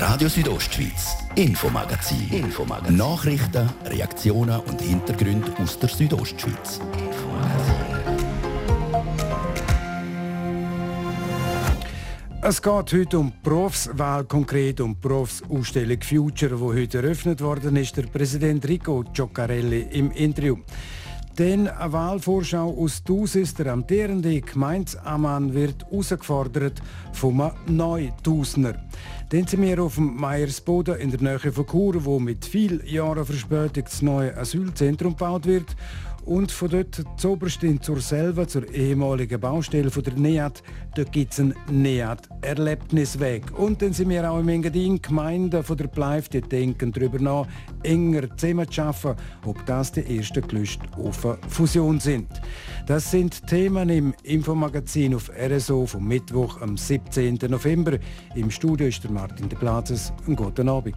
Radio Südostschweiz, Infomagazin. Infomagazin. Nachrichten, Reaktionen und Hintergründe aus der Südostschweiz. Es geht heute um die Berufswahl, konkret um die Berufsausstellung Future, die heute eröffnet worden ist. Der Präsident Rico Gioccarelli im Interview. Dann eine Wahlvorschau aus Thusis. Der amtierende Gemeindeammann wird herausgefordert vom Neutausender. Dann sind wir auf dem Meiersboden in der Nähe von Chur, wo mit viel Jahren Verspätung das neue Asylzentrum gebaut wird. Und von dort zoberst in zur selber, zur ehemaligen Baustelle von der NEAT, dort gibt es einen NEAT-Erlebnisweg. Und dann sind wir auch im Engadin, Gemeinden von der Bleif, die denken darüber nach, enger zusammen zu arbeiten, ob das die ersten Gelüste auf eine Fusion sind. Das sind Themen im Infomagazin auf RSO vom Mittwoch am 17. November. Im Studio ist der Martin de Plazes. Einen guten Abend.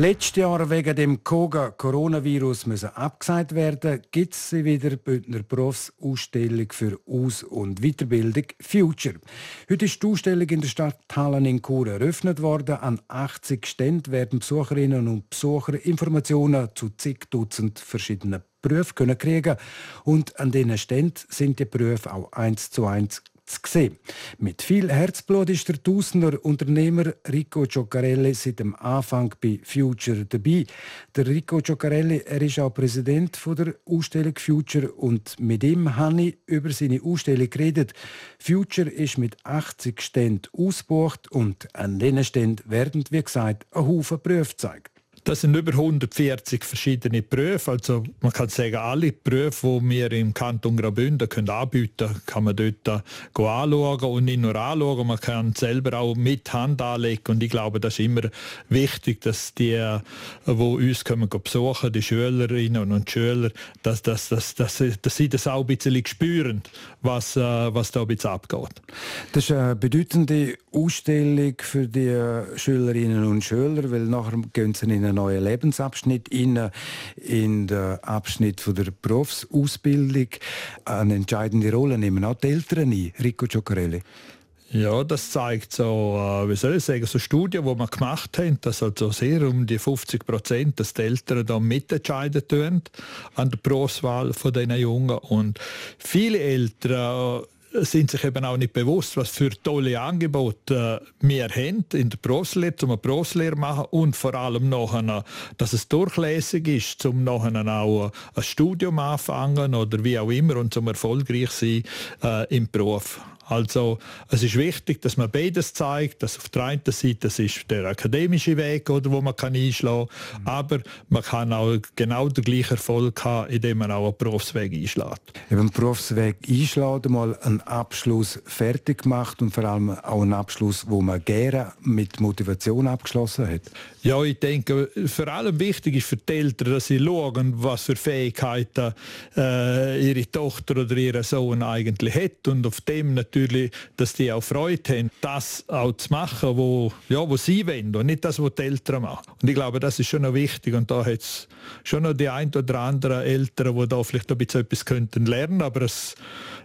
Letztes Jahr wegen dem Koga-Coronavirus müssen abgesagt werden, gibt es wieder Bündner Berufsausstellung für Aus- und Weiterbildung Future. Heute ist die Ausstellung in der Stadt Hallen in Chur eröffnet worden. An 80 Ständen werden Besucherinnen und Besucher Informationen zu zig Dutzend verschiedenen Berufen können kriegen und an diesen Ständen sind die Berufe auch eins zu eins zu. Mit viel Herzblut ist der Tausender Unternehmer Rico Giocarelli seit dem Anfang bei Future dabei. Der Rico Giocarelli, er ist auch Präsident der Ausstellung Future und mit ihm habe ich über seine Ausstellung geredet. Future ist mit 80 Ständen ausgebucht und an diesen Ständen werden, wie gesagt, ein Haufen Berufe. Das sind über 140 verschiedene Berufe. Also man kann sagen, alle Berufe, die wir im Kanton Graubünden können anbieten können, kann man dort anschauen und nicht nur anschauen, man kann selber auch mit Hand anlegen. Und ich glaube, das ist immer wichtig, dass die, die uns kommen besuchen, die Schülerinnen und Schüler, dass, dass, dass, dass, dass sie das auch ein bisschen spüren, was, äh, was da ein bisschen abgeht. Das ist eine bedeutende Ausstellung für die Schülerinnen und Schüler, weil nachher gehen sie in einen neuen Lebensabschnitt in, in den Abschnitt von der Berufsausbildung. Eine entscheidende Rolle nehmen auch die Eltern ein. Rico Giocarelli. Ja, das zeigt so, äh, wie soll ich sagen, so Studien, die wir gemacht haben, dass also sehr um die 50 Prozent, dass die Eltern da mitentscheiden tun an der Berufswahl von diesen Jungen. Und viele Eltern sind sich eben auch nicht bewusst, was für tolle Angebote äh, wir haben in der Berufslehre, um eine Berufslehre zu machen und vor allem nachher, dass es durchlässig ist, um nachher auch ein Studium anfangen oder wie auch immer und zum erfolgreich sein äh, im Beruf. Also es ist wichtig, dass man beides zeigt, dass auf der einen Seite das ist der akademische Weg, oder, wo man kann einschlagen kann, mhm. aber man kann auch genau den gleichen Erfolg haben, indem man auch einen Berufsweg einschlägt. Eben einen Berufsweg einschlagen, mal einen Abschluss fertig gemacht und vor allem auch einen Abschluss, wo man gerne mit Motivation abgeschlossen hat. Ja, ich denke, vor allem wichtig ist für die Eltern, dass sie schauen, was für Fähigkeiten äh, ihre Tochter oder ihr Sohn eigentlich hat und auf dem natürlich natürlich, dass die auch Freude haben, das auch zu machen, wo, ja, wo sie wollen und nicht das, was die Eltern machen. Und ich glaube, das ist schon noch wichtig und da hat es schon noch die ein oder anderen Eltern, die da vielleicht ein bisschen etwas könnten lernen, aber es,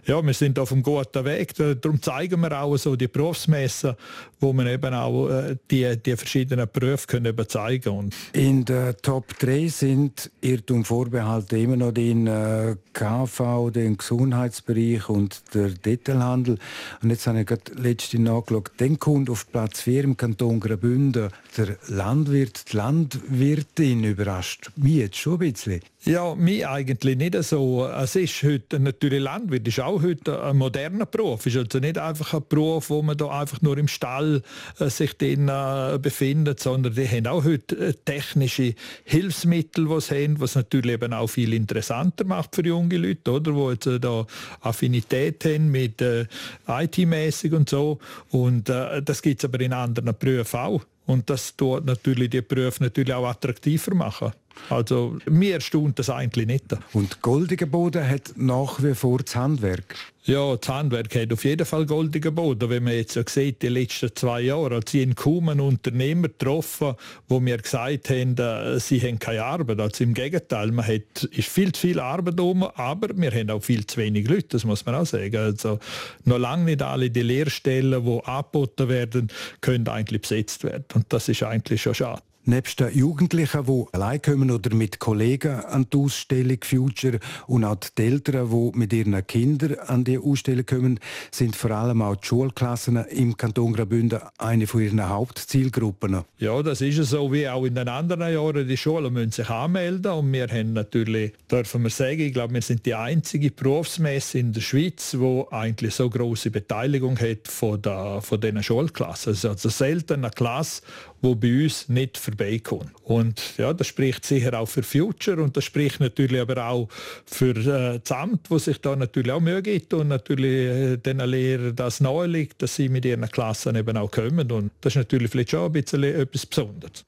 ja, wir sind auf einem guten Weg. Darum zeigen wir auch so die Berufsmessen, wo man eben auch äh, die, die verschiedenen Berufe können eben zeigen können. In der Top 3 sind Irrtum Vorbehalte immer noch den äh, KV, den Gesundheitsbereich und der Detailhandel. Und jetzt habe ich gerade letzte nachgeschaut, den kommt auf Platz 4 im Kanton Graubünden der Landwirt, die Landwirtin überrascht mich jetzt schon ein bisschen. Ja, mich eigentlich nicht so. Es ist heute natürlich Landwirt, ist auch heute ein moderner Beruf. Es ist also nicht einfach ein Beruf, wo man da einfach nur im Stall äh, sich drin, äh, befindet, sondern die haben auch heute äh, technische Hilfsmittel, die sie haben, was natürlich eben auch viel interessanter macht für junge Leute, oder, wo jetzt äh, da Affinität haben mit äh, IT-mäßig und so. Und äh, das gibt es aber in anderen Berufen auch. Und das tut natürlich die Berufe natürlich auch attraktiver machen. Also mir erstaunt das eigentlich nicht. Und goldiger Boden hat nach wie vor das Handwerk. Ja, das Handwerk hat auf jeden Fall goldigen Boden. Wenn man jetzt ja sieht, die letzten zwei Jahre, als ich in kaum einen Unternehmer getroffen, wo mir gesagt haben, äh, sie haben keine Arbeit. Also im Gegenteil, man hat, ist viel zu viel Arbeit um, aber wir haben auch viel zu wenig Leute, das muss man auch sagen. Also noch lange nicht alle die Lehrstellen, die angeboten werden, können eigentlich besetzt werden. Und das ist eigentlich schon schade. Nebst den Jugendlichen, die allein kommen oder mit Kollegen an die Ausstellung Future und auch die Eltern, die mit ihren Kindern an die Ausstellung kommen, sind vor allem auch die Schulklassen im Kanton Graubünden eine von ihren Hauptzielgruppen. Ja, das ist so wie auch in den anderen Jahren. Die Schulen müssen sich anmelden und wir haben natürlich, dürfen wir sagen, ich glaube, wir sind die einzige Berufsmesse in der Schweiz, wo eigentlich so große Beteiligung hat von, der, von diesen Schulklassen. Also selten eine Klasse, wo bei uns nicht vorbeikommen. Und ja, das spricht sicher auch für Future und das spricht natürlich aber auch für äh, das Amt, wo sich da natürlich auch Mühe gibt und natürlich äh, den Lehrern das nahe liegt, dass sie mit ihren Klassen eben auch kommen. Und das ist natürlich vielleicht schon ein bisschen etwas Besonderes.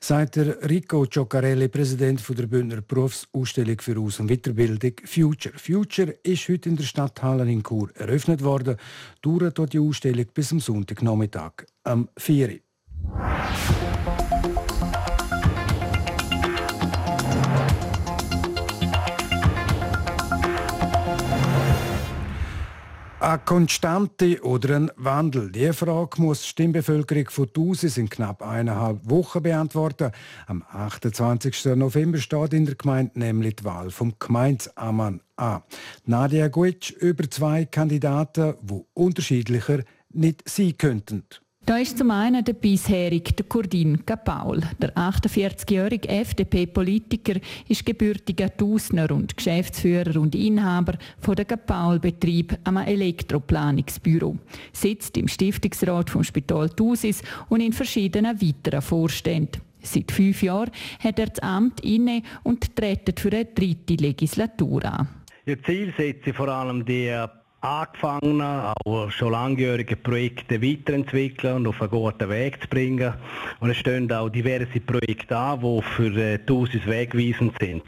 Sagt der Rico Cioccarelli, Präsident der Bündner Berufsausstellung für Aus- und Weiterbildung Future. Future ist heute in der Stadthalle in Chur eröffnet worden. Dauert dort die Ausstellung bis am Sonntagnachmittag am 4. Uhr. Eine Konstante oder ein Wandel? Diese Frage muss die Stimmbevölkerung von Thusis in knapp eineinhalb Wochen beantworten. Am 28. November steht in der Gemeinde nämlich die Wahl vom Gemeindeammann an. Nadia Guitsch über zwei Kandidaten, die unterschiedlicher nicht sein könnten. Da ist zum einen der bisherige der Kurdin Kapaul. Der 48-jährige FDP-Politiker ist gebürtiger Tusner und Geschäftsführer und Inhaber von der Kapaul-Betrieb am Elektroplanungsbüro. Sitzt im Stiftungsrat vom Spital Thusis und in verschiedenen weiteren Vorständen. Seit fünf Jahren hat er das Amt inne und tritt für eine dritte Legislatur an. Ihr Ziel setzt vor allem die angefangenen, auch schon langjährige Projekte weiterentwickeln und auf einen guten Weg zu bringen. Und es stehen auch diverse Projekte an, die für äh, die Usis wegweisend sind.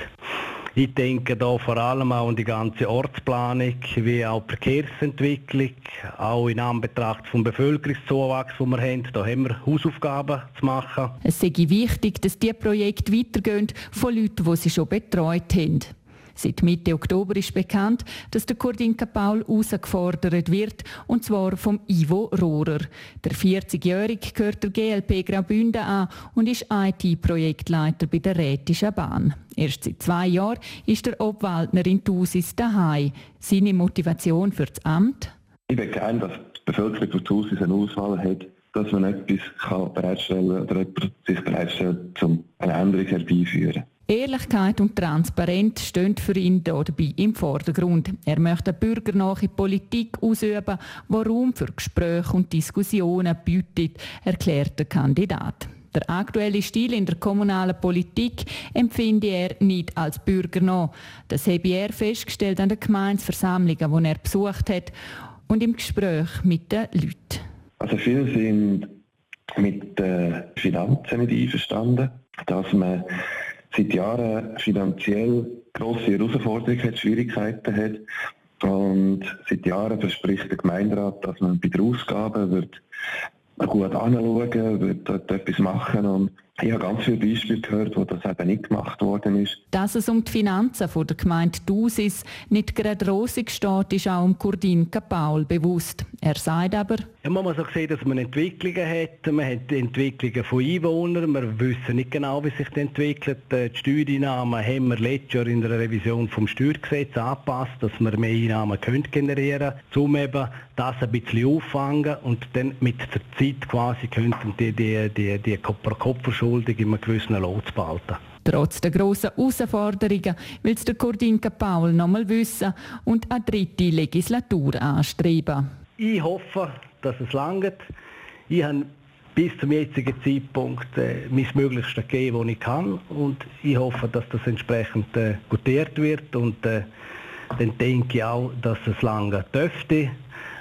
Ich denke da vor allem auch an die ganze Ortsplanung, wie auch die Verkehrsentwicklung, auch in Anbetracht vom Bevölkerungszuwachs, den wir haben. Da haben wir Hausaufgaben zu machen. Es sei wichtig, dass diese Projekte weitergehen von Leuten, die sie schon betreut haben. Seit Mitte Oktober ist bekannt, dass der Kurdinka Paul herausgefordert wird, und zwar vom Ivo Rohrer. Der 40-Jährige gehört der GLP Graubünden an und ist IT-Projektleiter bei der Rätischen Bahn. Erst seit zwei Jahren ist der Obwaldner in Thusis daheim. Seine Motivation für das Amt? Ich will gerne, dass die Bevölkerung von Thusis eine Auswahl hat, dass man etwas bereitstellen kann oder jemand sich bereitstellt, um eine Änderung herbeizuführen. Ehrlichkeit und Transparenz stehen für ihn dabei im Vordergrund. Er möchte eine bürgernahe Politik ausüben, die Raum für Gespräche und Diskussionen bietet, erklärt der Kandidat. Der aktuelle Stil in der kommunalen Politik empfinde er nicht als bürgernah. Das habe er festgestellt an den Gemeinsversammlungen, die er besucht hat und im Gespräch mit den Leuten. Also viele sind mit den Finanzen nicht einverstanden, dass man seit Jahren finanziell grosse Herausforderungen hat, Schwierigkeiten hat. Und seit Jahren verspricht der Gemeinderat, dass man bei den Ausgaben wird gut anschauen, wird dort etwas machen und ich habe ganz viele Beispiele gehört, wo das eben nicht gemacht worden ist. Dass es um die Finanzen von der Gemeinde Dusis nicht gerade rosig steht, ist auch um Kurdin Paul bewusst. Er sagt aber... Ja, man muss auch sehen, dass man Entwicklungen hat. Man hat Entwicklungen von Einwohnern. Wir wissen nicht genau, wie sich das entwickelt. Die Steuereinnahmen haben wir letztes Jahr in der Revision vom Steuergesetz angepasst, dass wir mehr Einnahmen können generieren können, um eben das ein bisschen auffangen und dann mit der Zeit quasi könnten die, die, die, die Kopf schuldig, in einem gewissen Lot zu behalten. Trotz der grossen Herausforderungen will der Kurdinka Paul noch mal wissen und eine dritte Legislatur anstreben. Ich hoffe, dass es langt. Ich habe bis zum jetzigen Zeitpunkt äh, mein Möglichstes gegeben, was ich kann. Und ich hoffe, dass das entsprechend äh, gutiert wird. Und äh, dann denke ich auch, dass es lange dürfte.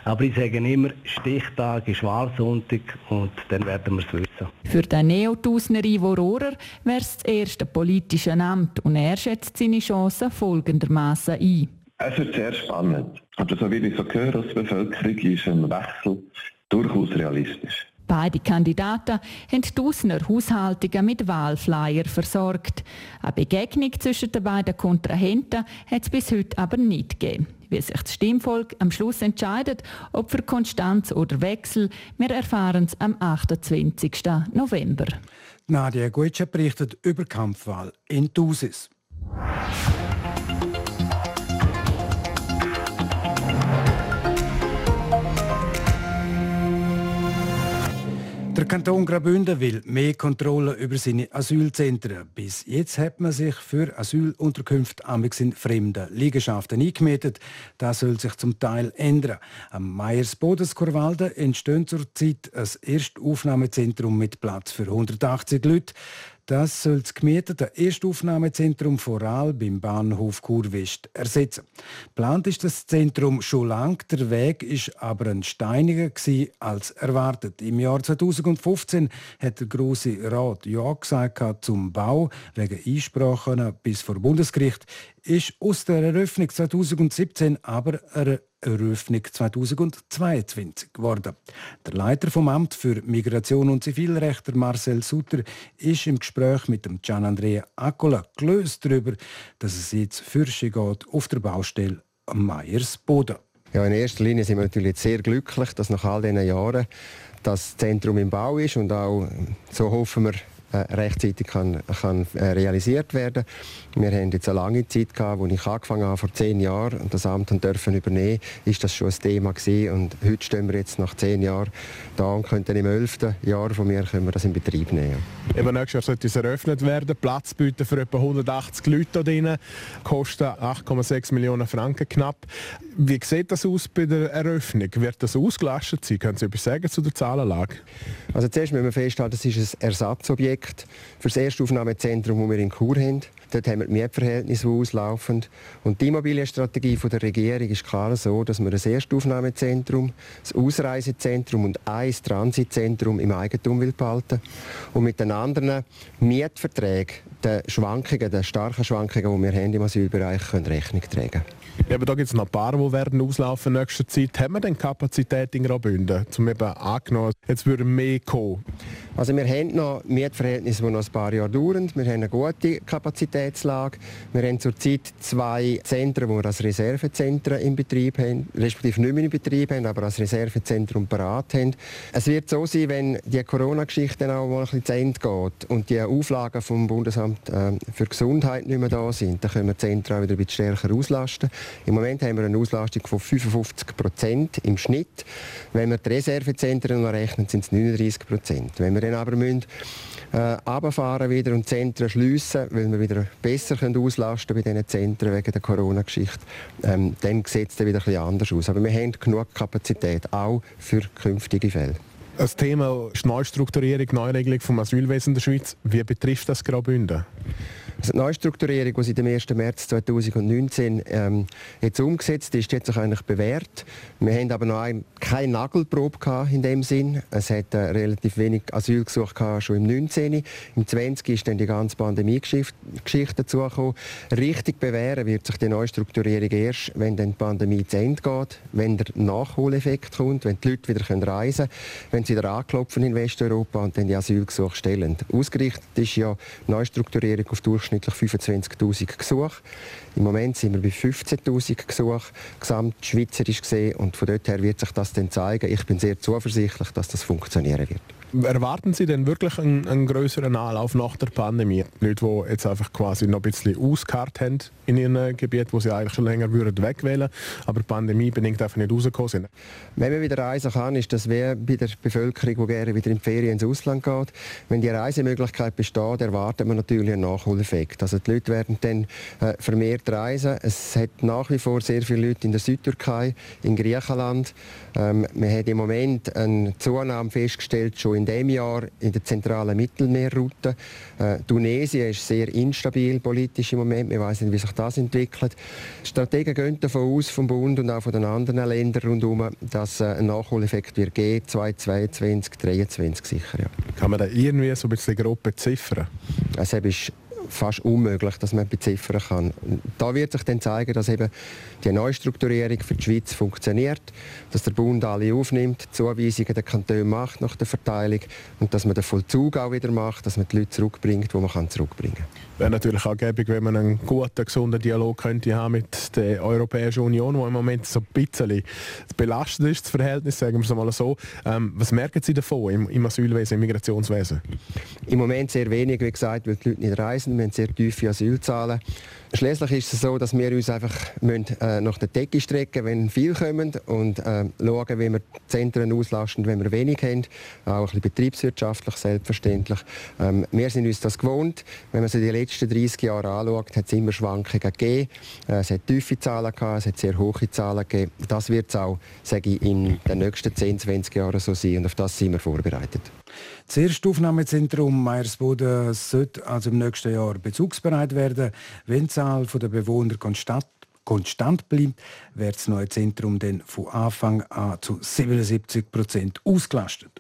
Aber ich sage immer, Stichtag ist Wahlsonntag und dann werden wir es wissen. Umsetzen. Für den Neotusner Ivo Rohrer wäre es das erste politische Amt und er schätzt seine Chancen folgendermaßen ein. Es wird sehr spannend. Aber so wie ich so höre aus der Bevölkerung, ist ein Wechsel durchaus realistisch. Beide Kandidaten haben Tausender Haushaltungen mit Wahlflyer versorgt. Eine Begegnung zwischen den beiden Kontrahenten hat es bis heute aber nicht gegeben. Wie sich das Stimmvolk am Schluss entscheidet, ob für Konstanz oder Wechsel, wir erfahren es am 28. November. Nadia Guetsche berichtet über Kampfwahl in Thusis. Der Kanton Graubünden will mehr Kontrolle über seine Asylzentren. Bis jetzt hat man sich für Asylunterkünfte amix in fremden Liegenschaften eingemietet. Das soll sich zum Teil ändern. Am Meyers Bodenskorwalden entsteht zurzeit ein Erstaufnahmezentrum mit Platz für 180 Leute. Das soll das gemietete Erstaufnahmezentrum Voral beim Bahnhof Kurwest ersetzen. Plant ist das Zentrum schon lang, der Weg ist aber ein steiniger als erwartet. Im Jahr 2015 hat der Große Rat ja gesagt zum Bau wegen Einsprachen bis vor Bundesgericht ist aus der Eröffnung 2017 aber eine Eröffnung 2022 geworden. Der Leiter vom Amt für Migration und Zivilrecht, Marcel Sutter, ist im Gespräch mit dem Gian Andrea Accola gelöst darüber, dass es jetzt Fürsche geht auf der Baustelle am Meyers Boden. Ja, in erster Linie sind wir natürlich sehr glücklich, dass nach all diesen Jahren das Zentrum im Bau ist und auch so hoffen wir rechtzeitig kann, kann äh, realisiert werden. Wir haben jetzt eine lange Zeit gehabt, wo ich angefangen habe, vor zehn Jahren und das Amt dürfen übernehmen, ist das schon ein Thema gewesen. und heute stehen wir jetzt nach zehn Jahren da und könnten im elften Jahr von mir können wir das in Betrieb nehmen. Eben nächstes Jahr sollte es eröffnet werden, Platz bieten für etwa 180 Leute drin, kostet 8,6 Millionen Franken knapp. Wie sieht das aus bei der Eröffnung? Wird das ausgelastet sein? Können Sie etwas sagen zu der Zahlenlage? Also zuerst müssen wir festhalten, es ist ein Ersatzobjekt für das Erstaufnahmezentrum, das wir in Chur haben. Dort haben wir die Mietverhältnisse auslaufen. Und die Immobilienstrategie der Regierung ist klar so, dass wir ein Erstaufnahmezentrum, ein Ausreisezentrum und ein Transitzentrum im Eigentum will behalten und mit den anderen Mietverträgen den Schwankungen, den starken Schwankungen, die wir haben im Asylbereich, können Rechnung tragen aber da gibt es noch ein paar, die werden auslaufen in nächster Zeit. Haben wir denn Kapazität in Graubünden, um eben angenommen, jetzt würden mehr kommen? Also wir haben noch Mietverhältnisse, die noch ein paar Jahre dauern. Wir haben eine gute Kapazitätslage. Wir haben zurzeit zwei Zentren, die wir als Reservezentren in Betrieb haben, respektive nicht mehr in Betrieb haben, aber als Reservezentrum parat haben. Es wird so sein, wenn die Corona-Geschichte auch mal ein bisschen zu Ende geht und die Auflagen vom Bundesamt äh, für Gesundheit nicht mehr da sind, dann können wir die Zentren wieder ein bisschen stärker auslasten. Im Moment haben wir eine Auslastung von 55 Prozent im Schnitt. Wenn wir die Reservezentren noch rechnen, sind es 39 Prozent. Wenn wir dann aber müssen, äh, runterfahren wieder und Zentren schliessen, weil wir wieder besser können auslasten bei diesen Zentren wegen der Corona-Geschichte, ähm, dann sieht es wieder bisschen anders aus. Aber wir haben genug Kapazität, auch für künftige Fälle. Das Thema Neustrukturierung, Neuregelung vom Asylwesen der Schweiz, wie betrifft das Graubünden? Also die Neustrukturierung, die seit dem 1. März 2019 ähm, jetzt umgesetzt ist, hat sich eigentlich bewährt. Wir haben aber noch ein, keine Nagelprobe in dem Sinn. Es hat äh, relativ wenig Asylgesuche gehabt, schon im 19. Im 20. ist dann die ganze Pandemie-Geschichte dazugekommen. Richtig bewähren wird sich die Neustrukturierung erst, wenn dann die Pandemie zu Ende geht, wenn der Nachholeffekt kommt, wenn die Leute wieder reisen können, wenn sie wieder anklopfen in Westeuropa und dann die Asylgesuche stellen. Ausgerichtet ist ja Neustrukturierung auf Durchschnitt durchschnittlich 25'000 Gesuche. Im Moment sind wir bei 15'000 Gesuchen, gesamt schweizerisch gesehen. Und von dort her wird sich das dann zeigen. Ich bin sehr zuversichtlich, dass das funktionieren wird. Erwarten Sie denn wirklich einen, einen größeren Anlauf nach der Pandemie? Leute, die jetzt einfach quasi noch ein bisschen ausgekarrt haben in ihrem Gebiet, wo sie eigentlich schon länger würden wegwählen aber die Pandemie bedingt einfach nicht rausgekommen sind. Wenn man wieder reisen kann, ist das wie bei der Bevölkerung, die gerne wieder in die Ferien ins Ausland geht. Wenn die Reisemöglichkeit besteht, erwartet man natürlich einen Nachholeffekt Nachholeffekt. Also die Leute werden dann äh, vermehrt reisen. Es hat nach wie vor sehr viele Leute in der Südtürkei, in Griechenland. Ähm, man hat im Moment eine Zunahme festgestellt, schon in diesem Jahr in der zentralen Mittelmeerroute. Äh, Tunesien ist sehr instabil politisch im Moment. Wir wissen nicht, wie sich das entwickelt. Strategen gehen davon aus, vom Bund und auch von den anderen Ländern rundherum, dass äh, ein Nachholeffekt wird geben, 2022, 2023 sicher. Ja. Kann man da irgendwie so ein bisschen grob beziffern? Also, ist fast unmöglich, dass man beziffern kann. Da wird sich dann zeigen, dass eben die Neustrukturierung für die Schweiz funktioniert, dass der Bund alle aufnimmt, Zuweisungen der Kantone macht nach der Verteilung und dass man den Vollzug auch wieder macht, dass man die Leute zurückbringt, wo man kann zurückbringen kann. Wäre natürlich auch gäbig, wenn man einen guten, gesunden Dialog könnte haben mit der Europäischen Union, wo im Moment so ein bisschen belastet ist, das Verhältnis, sagen wir es mal so. Ähm, was merken Sie davon im, im Asylwesen, im Migrationswesen? Im Moment sehr wenig, wie gesagt, weil die Leute nicht reisen. Wir haben sehr tiefe Asylzahlen. Schließlich ist es so, dass wir uns einfach müssen, äh, nach der Decke strecken wenn viel kommen und äh, schauen, wie wir die Zentren auslasten, wenn wir wenig haben. Auch ein bisschen betriebswirtschaftlich, selbstverständlich. Ähm, wir sind uns das gewohnt. Wenn man sich die letzten 30 Jahre anschaut, hat es immer Schwankungen gegeben. Äh, es hat tiefe Zahlen gehabt, es hat sehr hohe Zahlen gegeben. Das wird es auch, sage ich, in den nächsten 10, 20 Jahren so sein und auf das sind wir vorbereitet. Das erste Aufnahmezentrum Meiersboden sollte also im nächsten Jahr bezugsbereit werden. Wenn die Zahl der Bewohner konstant, konstant bleibt, wird das neue Zentrum dann von Anfang an zu 77 Prozent ausgelastet.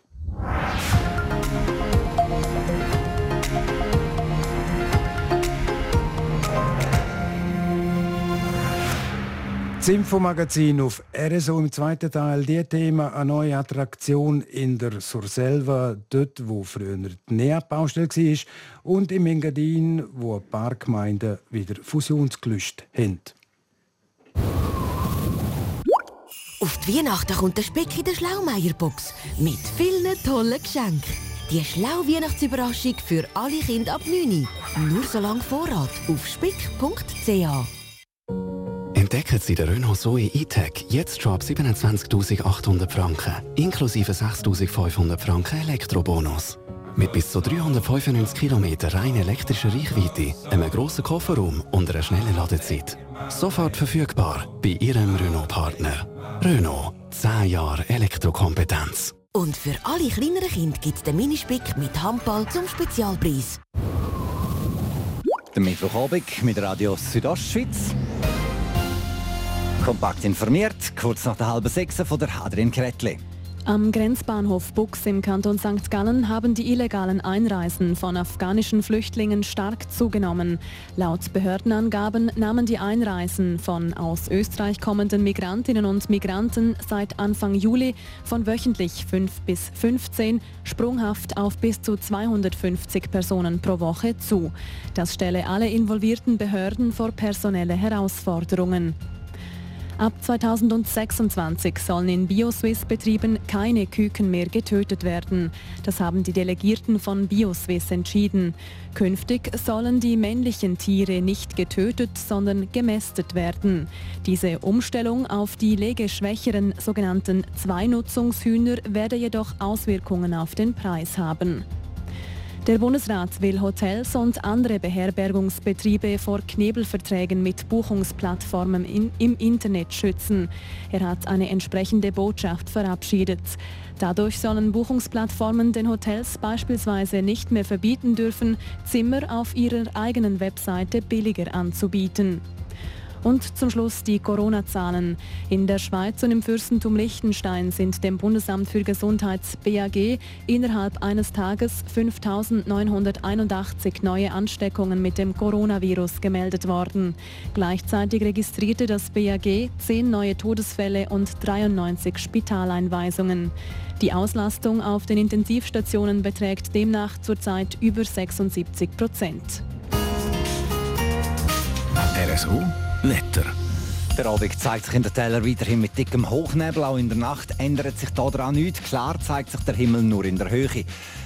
Das Infomagazin auf RSO im zweiten Teil. Die Thema eine neue Attraktion in der Surselva, dort wo früher die NEAP-Baustelle war, und im Engadin, wo ein paar Gemeinden wieder Fusionsgelüste haben. Auf die Weihnachten kommt der Speck in der Schlaumeierbox mit vielen tollen Geschenken. Die Schlau-Weihnachtsüberraschung für alle Kinder ab 9 Nur so lange Vorrat auf spick.ch. Entdecken Sie den Renault Zoe E-Tech jetzt schon ab 27.800 Franken, inklusive 6.500 Franken Elektrobonus. Mit bis zu 395 km rein elektrischer Reichweite, einem grossen Kofferraum und einer schnellen Ladezeit. Sofort verfügbar bei Ihrem Renault-Partner. Renault, 10 Jahre Elektrokompetenz. Und für alle kleineren Kinder gibt es den Minispick mit Handball zum Spezialpreis. Der Mittwochabend mit Radio Südostschweiz. Kompakt informiert, kurz nach der halben sechs von der Hadrin Kretli. Am Grenzbahnhof Bux im Kanton St. Gallen haben die illegalen Einreisen von afghanischen Flüchtlingen stark zugenommen. Laut Behördenangaben nahmen die Einreisen von aus Österreich kommenden Migrantinnen und Migranten seit Anfang Juli von wöchentlich 5 bis 15 sprunghaft auf bis zu 250 Personen pro Woche zu. Das stelle alle involvierten Behörden vor personelle Herausforderungen. Ab 2026 sollen in Bioswiss-Betrieben keine Küken mehr getötet werden. Das haben die Delegierten von Bioswiss entschieden. Künftig sollen die männlichen Tiere nicht getötet, sondern gemästet werden. Diese Umstellung auf die legeschwächeren sogenannten Zweinutzungshühner werde jedoch Auswirkungen auf den Preis haben. Der Bundesrat will Hotels und andere Beherbergungsbetriebe vor Knebelverträgen mit Buchungsplattformen in, im Internet schützen. Er hat eine entsprechende Botschaft verabschiedet. Dadurch sollen Buchungsplattformen den Hotels beispielsweise nicht mehr verbieten dürfen, Zimmer auf ihrer eigenen Webseite billiger anzubieten. Und zum Schluss die Corona-Zahlen. In der Schweiz und im Fürstentum Liechtenstein sind dem Bundesamt für Gesundheit BAG innerhalb eines Tages 5.981 neue Ansteckungen mit dem Coronavirus gemeldet worden. Gleichzeitig registrierte das BAG 10 neue Todesfälle und 93 Spitaleinweisungen. Die Auslastung auf den Intensivstationen beträgt demnach zurzeit über 76 Prozent. RSO Wetter. Der Abend zeigt sich in den Tälern weiterhin mit dickem Hochnebel. Auch in der Nacht ändert sich daran nichts. Klar zeigt sich der Himmel nur in der Höhe.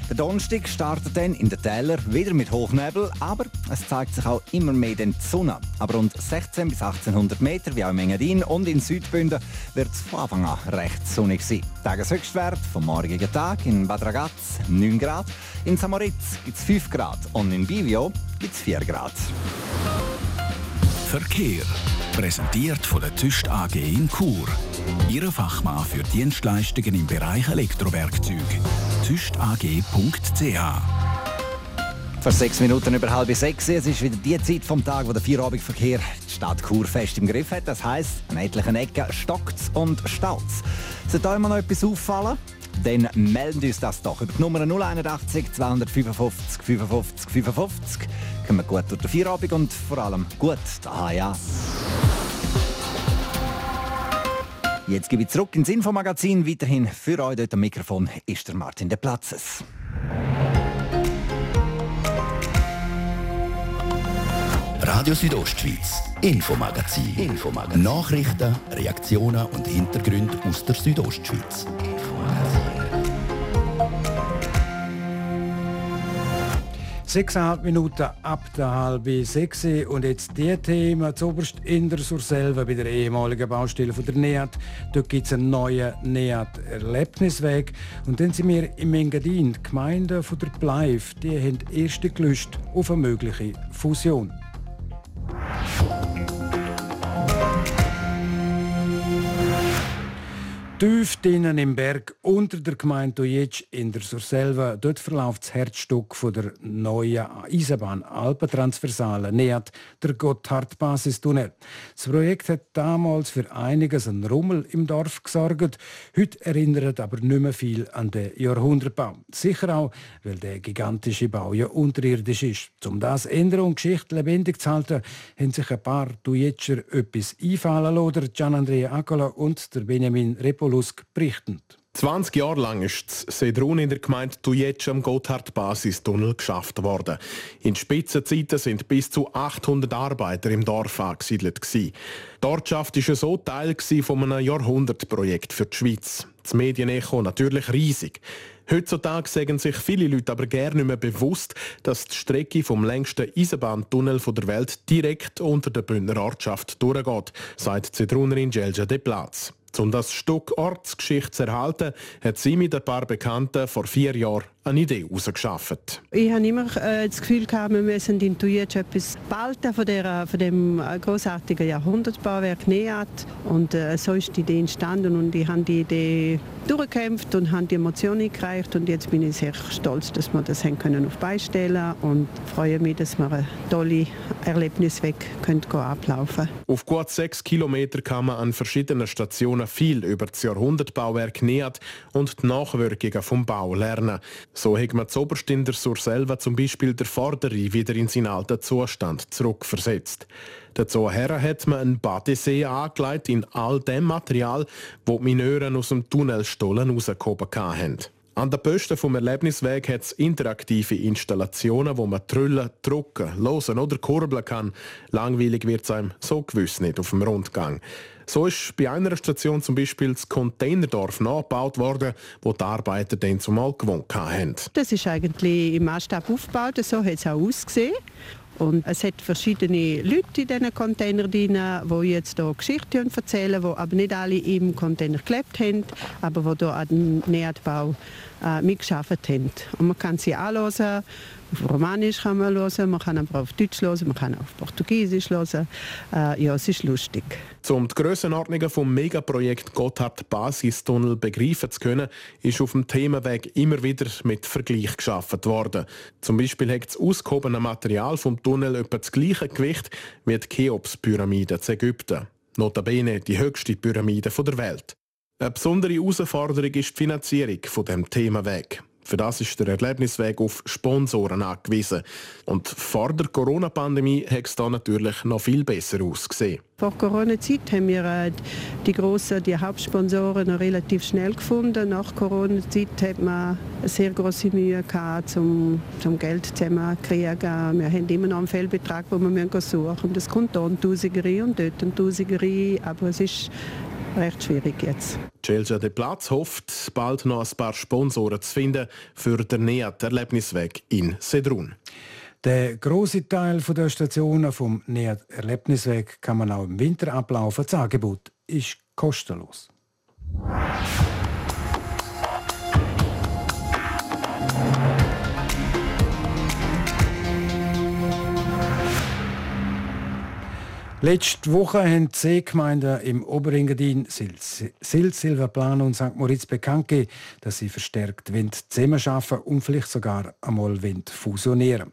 Der Donnerstag startet dann in den Tälern wieder mit Hochnebel, aber es zeigt sich auch immer mehr die Sonne. Aber rund 16 bis 1800 Meter, wie auch in Engadin und in Südbünden, wird es von Anfang an recht sonnig sein. Tageshöchstwert vom morgigen Tag in Bad Ragaz 9 Grad, in Samoritz gibt es 5 Grad und in Bivio gibt es 4 Grad. Verkehr. Präsentiert von der Züst AG in Chur. Ihre Fachmann für Dienstleistungen im Bereich Elektrowerkzeug. züstag.ch Vor sechs Minuten über halb sechs. Es ist wieder die Zeit vom Tag, wo der Vierabendverkehr die Stadt Chur fest im Griff hat. Das heisst, an etlichen Ecken stockt und staut Sollte euch noch etwas auffallen? Dann melden uns das doch über die Nummer 081 255 55 55. Kommen wir gut durch den Feierabend und vor allem gut daheim. Ja. Jetzt gebe ich zurück ins Infomagazin. Weiterhin für euch dort am Mikrofon ist der Martin de Platzes. Radio Südostschweiz, Infomagazin. Infomagazin. Nachrichten, Reaktionen und Hintergründe aus der Südostschweiz. Sechseinhalb Minuten ab der halben sechs und jetzt die Thema zuoberst in der Surselva bei der ehemaligen Baustelle von der NEAT. Dort gibt es einen neuen NEAT-Erlebnisweg und dann sind wir im Engadin, die Gemeinde von der Bleif, die haben erste gelöst auf eine mögliche Fusion. Tief drinnen im Berg unter der Gemeinde Dojec in der Surselva, dort verläuft das Herzstück von der neuen Eisenbahn Alpentransversale nähert der Gotthard-Basistunnel. Das Projekt hat damals für einiges einen Rummel im Dorf gesorgt. Heute erinnert aber nicht mehr viel an den Jahrhundertbau. Sicher auch, weil der gigantische Bau ja unterirdisch ist. Um das ändern und Geschichte lebendig zu halten, haben sich ein paar Dojetscher etwas einfallen lassen. Gian Andrea Akola und der Benjamin Repo Polusk berichten. 20 Jahre lang ist das Sedrun in der Gemeinde Tujetsch am Gotthard-Basistunnel geschafft worden. In Spitzenzeiten sind bis zu 800 Arbeiter im Dorf angesiedelt. Die Ortschaft war so Teil von einem Jahrhundertprojekt für die Schweiz. Das Medienecho natürlich riesig. Heutzutage sagen sich viele Leute aber gerne nicht mehr bewusst, dass die Strecke vom längsten Eisenbahntunnel der Welt direkt unter der Bündner Ortschaft durchgeht, sagt Zedrunerin Gelja de Platz. Um das Stück Ortsgeschichte zu erhalten, hat sie mit ein paar Bekannten vor vier Jahren eine Idee herausgeschafft. Ich habe immer äh, das Gefühl gehabt, wir müssen in Tujic etwas behalten von, der, von dem äh, großartigen Jahrhundertbauwerk NEAT. Und äh, so ist die Idee entstanden und ich habe die Idee durchgekämpft und habe die Emotionen eingereicht und jetzt bin ich sehr stolz, dass wir das haben können auf beistellen und freue mich, dass wir ein tolles Erlebnis weg können ablaufen. Auf gut sechs Kilometer kann man an verschiedenen Stationen viel über das Jahrhundertbauwerk NEAT und die Nachwirkungen vom Bau lernen. So hat man zoberst in der Surselva zum Beispiel der Vorderrhein wieder in seinen alten Zustand zurückversetzt. Dazu hat man einen Badesee angelegt in all dem Material, wo die Mineuren aus dem Tunnelstollen rausgehoben haben. An der Posten vom Erlebnisweg hat es interaktive Installationen, wo man trüllen, drucken, losen oder kurbeln kann. Langweilig wird es einem so gewiss nicht auf dem Rundgang. So ist bei einer Station zum Beispiel das Containerdorf nachgebaut worden, wo die Arbeiter dann zumal gewohnt haben. Das ist eigentlich im Maßstab aufgebaut, so hat es auch ausgesehen. Und es hat verschiedene Leute in diesen Containern drin, die jetzt hier Geschichten erzählen, die aber nicht alle im Container gelebt haben, aber die hier an dem Nährbau äh, mitgearbeitet haben. Und man kann sie anhören auf Romanisch kann man hören, man kann aber auf Deutsch hören, man kann auf Portugiesisch hören. Äh, ja, es ist lustig. Um die Grössenordnungen vom Megaprojekt Gotthard Basistunnel begreifen zu können, ist auf dem Themenweg immer wieder mit Vergleich geschaffen worden. Zum Beispiel hat das ausgehobene Material vom Tunnel etwa das gleiche Gewicht wie die Cheops-Pyramide in Ägypten. Notabene die höchste Pyramide der Welt. Eine besondere Herausforderung ist die Finanzierung von dem Themenweg. Für das ist der Erlebnisweg auf Sponsoren angewiesen. Und vor der Corona-Pandemie hat es da natürlich noch viel besser ausgesehen. Vor Corona-Zeit haben wir äh, die grossen, die Hauptsponsoren relativ schnell gefunden. Nach Corona-Zeit hat man sehr große Mühe gehabt, um, um Geld zusammenzukriegen. Wir haben immer noch einen Fehlbetrag, den wir suchen müssen. Das kommt eine Tausigerei und dort eine Tausigerei. Aber es ist recht schwierig jetzt. Chelsea den Platz hofft, bald noch ein paar Sponsoren zu finden für den NEAT Erlebnisweg in Sedrun. Der große Teil der Stationen vom NEAT Erlebnisweg kann man auch im Winter ablaufen. Das Angebot ist kostenlos. Letzte Woche haben zehn Gemeinden im Oberengadin, Sil, Silverplan und St. Moritz bekannt gegeben, dass sie verstärkt zusammenarbeiten und vielleicht sogar einmal fusionieren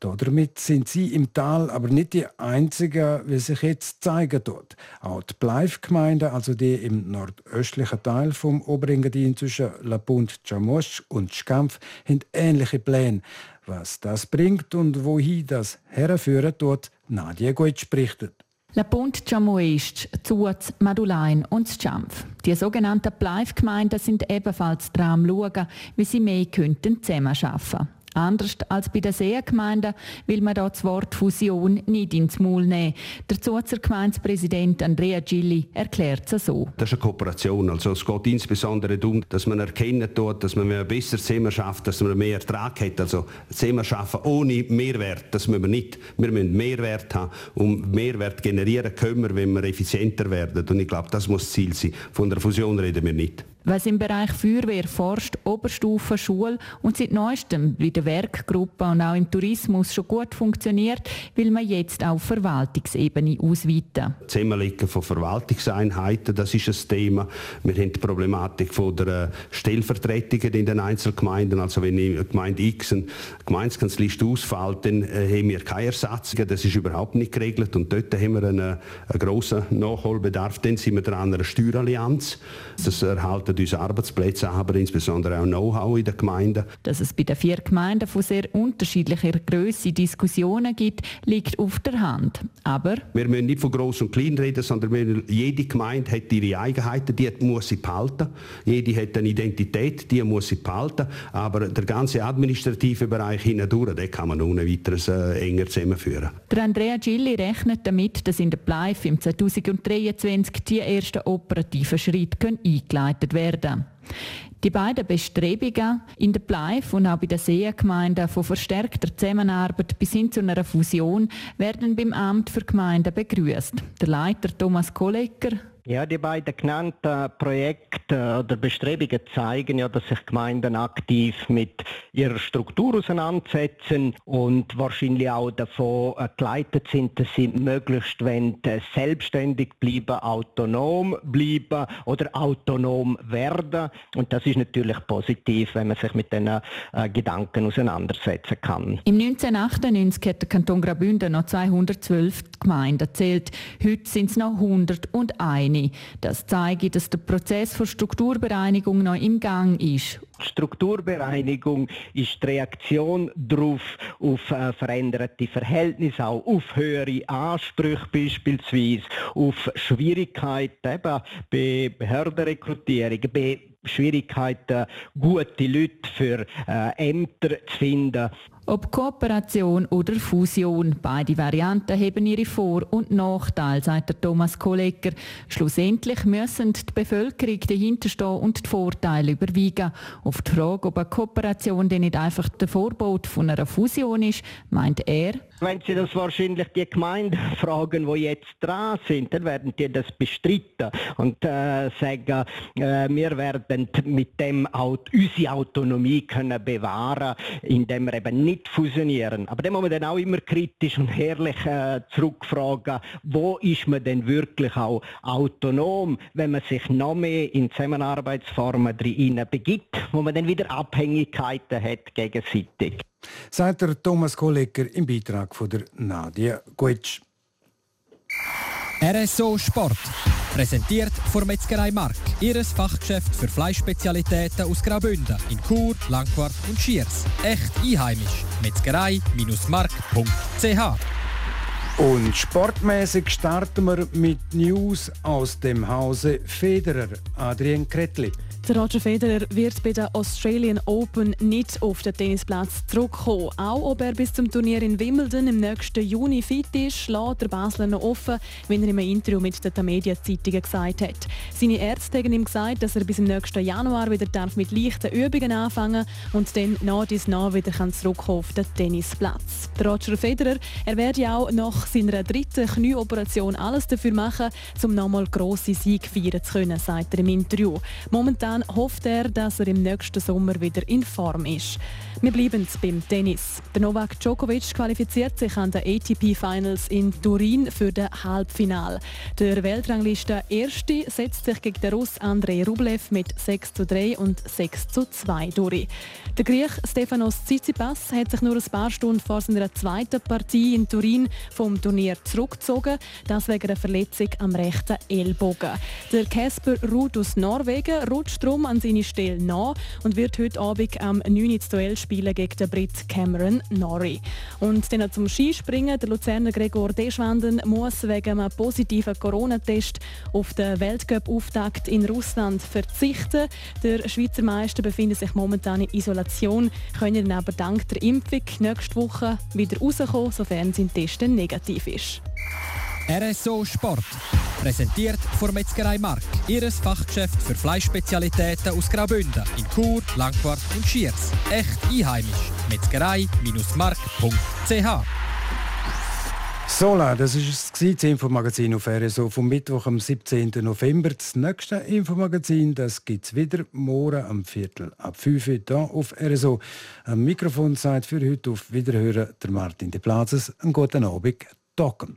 Damit sind sie im Tal aber nicht die einzigen, wie sich jetzt zeigen dort. Auch die Bleif-Gemeinden, also die im nordöstlichen Teil vom Oberengadin zwischen La Punt, Chamosch und Schkampf, haben ähnliche Pläne. Was das bringt und wohin das herführt, dort Nadia Goetsch berichtet. La Punt Chamoest, Zuz, Madulein und Schampf. Die sogenannten Bleifgemeinden sind ebenfalls dran schauen, wie sie mehr könnten zusammenarbeiten könnten. Anders als bei den Seengemeinden will man das Wort Fusion nicht ins Maul nehmen. Der Zuzer Gemeindepräsident Andrea Gilli erklärt es so. Das ist eine Kooperation. Also es geht insbesondere darum, dass man erkennen tut, dass man besser zusammen schafft, dass man mehr Ertrag hat. Also zusammen schaffen ohne Mehrwert, das müssen wir nicht. Wir müssen Mehrwert haben. Und Mehrwert generieren können wir, wenn wir effizienter werden. Und ich glaube, das muss das Ziel sein. Von der Fusion reden wir nicht. Was im Bereich Feuerwehr forscht, Oberstufe, Schule und seit neuestem bei der Werkgruppe und auch im Tourismus schon gut funktioniert, will man jetzt auf Verwaltungsebene ausweiten. Zusammenlegen von Verwaltungseinheiten, das ist ein Thema. Wir haben die Problematik von der äh, Stellvertretungen in den Einzelgemeinden. Also wenn in Gemeinde X eine Gemeindekanzliste ausfällt, dann äh, haben wir keine Ersatz. Das ist überhaupt nicht geregelt und dort haben wir einen, einen grossen Nachholbedarf. Dann sind wir dran an einer Steuerallianz. Das erhalten halten uns Arbeitsplätze aber insbesondere auch Know-how in den Gemeinden. Dass es bei den vier Gemeinden von sehr unterschiedlicher Größe Diskussionen gibt, liegt auf der Hand. Aber wir müssen nicht von groß und klein reden, sondern jede Gemeinde hat ihre Eigenheiten, die muss sie behalten. Jede hat eine Identität, die muss sie behalten. Aber der ganze administrative Bereich hindurch, den kann man ohne weiteres äh, enger zusammenführen. Der Andrea Gilli rechnet damit, dass in der Pleif im 2023 die ersten operativen Schritte eingeleitet werden werden. Die beiden Bestrebungen in der Bleif und auch bei den Seengemeinden von verstärkter Zusammenarbeit bis hin zu einer Fusion werden beim Amt für Gemeinden begrüßt. Der Leiter Thomas Kollecker ja, die beiden genannten Projekte oder Bestrebungen zeigen ja, dass sich Gemeinden aktiv mit ihrer Struktur auseinandersetzen und wahrscheinlich auch davon äh, geleitet sind, dass sie möglichst wenn selbstständig bleiben, autonom bleiben oder autonom werden. Und das ist natürlich positiv, wenn man sich mit diesen äh, Gedanken auseinandersetzen kann. Im 1998 hat der Kanton Graubünden noch 212 Gemeinden zählt. Heute sind es noch 101 eine. Das zeigt, dass der Prozess für Strukturbereinigung noch im Gang ist. Strukturbereinigung ist die Reaktion darauf, auf äh, veränderte Verhältnisse, auch auf höhere Ansprüche beispielsweise, auf Schwierigkeiten eben bei Behördenrekrutierung, bei Schwierigkeiten, gute Leute für äh, Ämter zu finden. Ob Kooperation oder Fusion, beide Varianten haben ihre Vor- und Nachteile, sagt der Thomas Kollegger. Schlussendlich müssen die Bevölkerung dahinterstehen und die Vorteile überwiegen. Auf die Frage, ob eine Kooperation denn nicht einfach der Vorbot von einer Fusion ist, meint er, wenn Sie das wahrscheinlich die Gemeinden fragen, die jetzt dran sind, dann werden die das bestreiten und äh, sagen, äh, wir werden mit dem auch unsere Autonomie können bewahren, indem wir eben nicht fusionieren. Aber dann muss man dann auch immer kritisch und ehrlich äh, zurückfragen, wo ist man denn wirklich auch autonom, wenn man sich noch mehr in Zusammenarbeitsformen drin begibt, wo man dann wieder Abhängigkeiten hat gegenseitig sagt der Thomas Kollegger im Beitrag von der Nadia Guetsch. RSO Sport. Präsentiert von Metzgerei Mark. Ihres Fachgeschäft für Fleischspezialitäten aus Graubünden in Chur, Langquart und Schiers. Echt einheimisch. Metzgerei-mark.ch und sportmäßig starten wir mit News aus dem Hause Federer. Adrian Kretli. Der Roger Federer wird bei der Australian Open nicht auf den Tennisplatz zurückkommen. Auch ob er bis zum Turnier in Wimbledon im nächsten Juni fit ist, lässt der Basler noch offen, wie er im Interview mit den Media-Zeitungen gesagt hat. Seine Ärzte haben ihm gesagt, dass er bis im nächsten Januar wieder darf mit leichten Übungen anfangen und dann nach dies nach wieder kann zurückkommen auf den Tennisplatz. Der Roger Federer er werde auch nach seiner dritten Knieoperation alles dafür machen, um nochmal grosse Sieg feiern zu können, sagt er im Interview. Momentan Momentan hofft er, dass er im nächsten Sommer wieder in Form ist. Wir bleiben beim Tennis. Der Novak Djokovic qualifiziert sich an den ATP Finals in Turin für das Halbfinale. Der Weltrangliste Erste setzt sich gegen den Russ Andrei Rublev mit 6 zu 3 und 6 zu 2 durch. Der Griech Stefanos Tsitsipas hat sich nur ein paar Stunden vor seiner zweiten Partie in Turin vom Turnier zurückgezogen, das wegen einer Verletzung am rechten Ellbogen. Der Casper Ruud aus Norwegen rutscht darum an seine Stelle nach und wird heute Abend am 9. Duell spielen gegen den Brit Cameron Norrie. Und dann zum Skispringen. Der Luzerner Gregor Deschwanden muss wegen einem positiven Corona-Test auf den Weltcup-Auftakt in Russland verzichten. Der Schweizer Meister befindet sich momentan in Isolation, können aber dank der Impfung nächste Woche wieder rauskommen, sofern sein Test negativ ist. RSO Sport. Präsentiert von Metzgerei Mark. Ihres Fachgeschäft für Fleischspezialitäten aus Graubünden in Chur, Langquart und Schiers. Echt einheimisch. Metzgerei-mark.ch Sola, das ist das Infomagazin auf RSO vom Mittwoch am 17. November. Das nächste Infomagazin gibt es wieder morgen am Viertel ab 5 Uhr hier auf RSO. Am Mikrofon seid für heute auf Wiederhören der Martin de Plazes. Einen guten Abend. Docken.